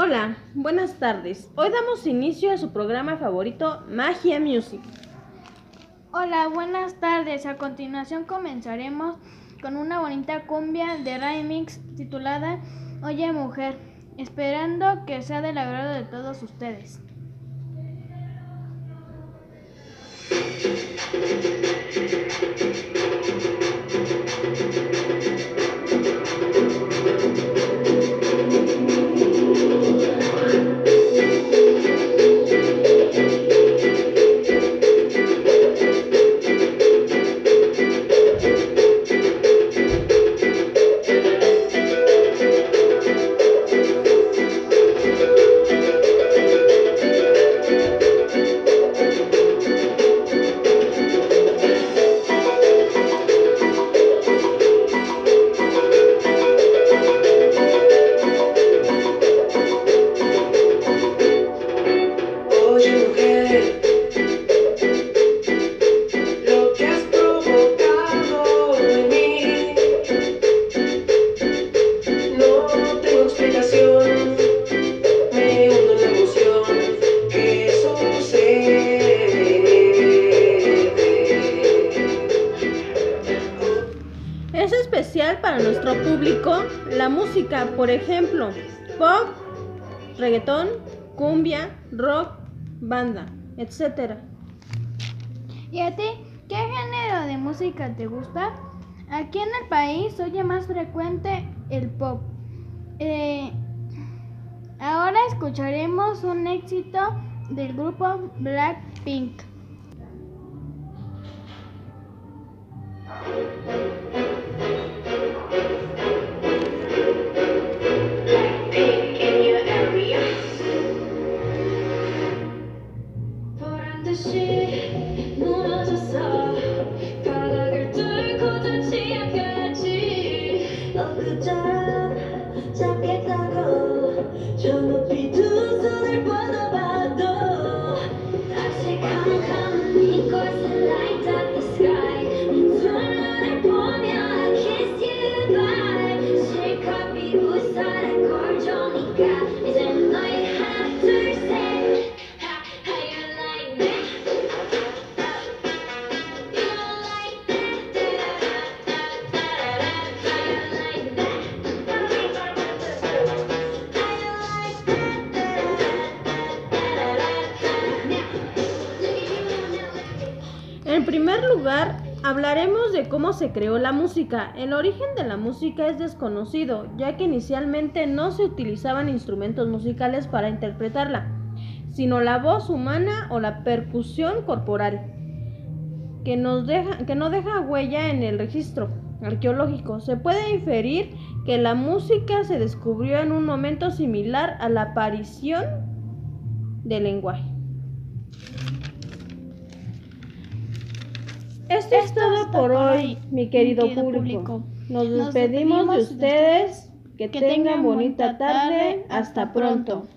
Hola, buenas tardes. Hoy damos inicio a su programa favorito, Magia Music. Hola, buenas tardes. A continuación comenzaremos con una bonita cumbia de remix titulada Oye Mujer, esperando que sea del agrado de todos ustedes. Nuestro público la música, por ejemplo, pop, reggaetón, cumbia, rock, banda, etc. ¿Y a ti qué género de música te gusta? Aquí en el país oye más frecuente el pop. Eh, ahora escucharemos un éxito del grupo Blackpink. 듯이 무너졌어. 바닥을 뚫고 닿지 않겠지. 저 높이 두 손을 뻗어봐도. 다시 캄캄한 이곳을 light up the sky. 네두 눈을 보며 I kiss. 실컷 비웃어라 꼴조니까 이제 En primer lugar, hablaremos de cómo se creó la música. El origen de la música es desconocido, ya que inicialmente no se utilizaban instrumentos musicales para interpretarla, sino la voz humana o la percusión corporal, que, nos deja, que no deja huella en el registro arqueológico. Se puede inferir que la música se descubrió en un momento similar a la aparición del lenguaje. Esto, es todo por hoy, mi querido, público. Nos, despedimos, de ustedes. Que, tengan bonita tarde. Hasta pronto.